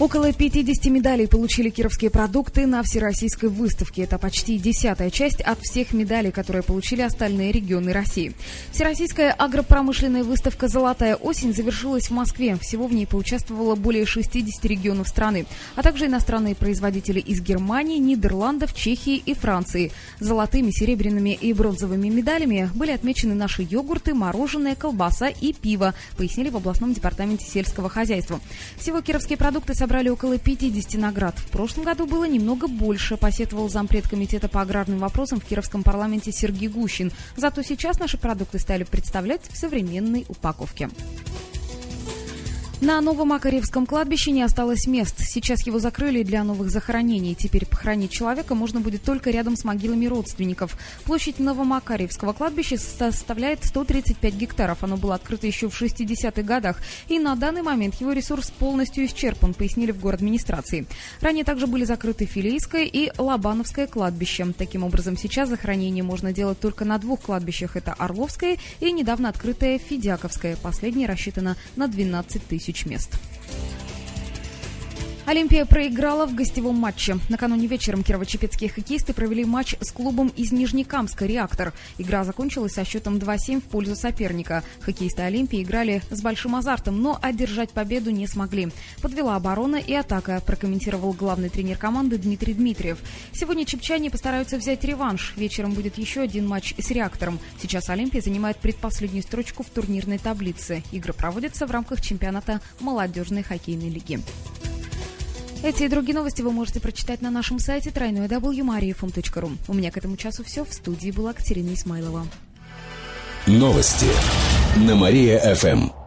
Около 50 медалей получили кировские продукты на всероссийской выставке. Это почти десятая часть от всех медалей, которые получили остальные регионы России. Всероссийская агропромышленная выставка «Золотая осень» завершилась в Москве. Всего в ней поучаствовало более 60 регионов страны, а также иностранные производители из Германии, Нидерландов, Чехии и Франции. Золотыми, серебряными и бронзовыми медалями были отмечены наши йогурты, мороженое, колбаса и пиво, пояснили в областном департаменте сельского хозяйства. Всего кировские продукты собрали собрали около 50 наград. В прошлом году было немного больше, посетовал зампред комитета по аграрным вопросам в Кировском парламенте Сергей Гущин. Зато сейчас наши продукты стали представлять в современной упаковке. На Новомакаревском кладбище не осталось мест. Сейчас его закрыли для новых захоронений. Теперь похоронить человека можно будет только рядом с могилами родственников. Площадь Новомакаревского кладбища составляет 135 гектаров. Оно было открыто еще в 60-х годах. И на данный момент его ресурс полностью исчерпан, пояснили в город администрации. Ранее также были закрыты Филейское и Лобановское кладбище. Таким образом, сейчас захоронение можно делать только на двух кладбищах. Это Орловское и недавно открытое Федяковское. Последнее рассчитано на 12 тысяч тысяч мест. Олимпия проиграла в гостевом матче. Накануне вечером кирово-чепецкие хоккеисты провели матч с клубом из Нижнекамска «Реактор». Игра закончилась со счетом 2-7 в пользу соперника. Хоккеисты Олимпии играли с большим азартом, но одержать победу не смогли. Подвела оборона и атака, прокомментировал главный тренер команды Дмитрий Дмитриев. Сегодня чепчане постараются взять реванш. Вечером будет еще один матч с «Реактором». Сейчас Олимпия занимает предпоследнюю строчку в турнирной таблице. Игры проводятся в рамках чемпионата молодежной хоккейной лиги. Эти и другие новости вы можете прочитать на нашем сайте www.mariafm.ru. У меня к этому часу все. В студии была Катерина Исмайлова. Новости на Мария-ФМ.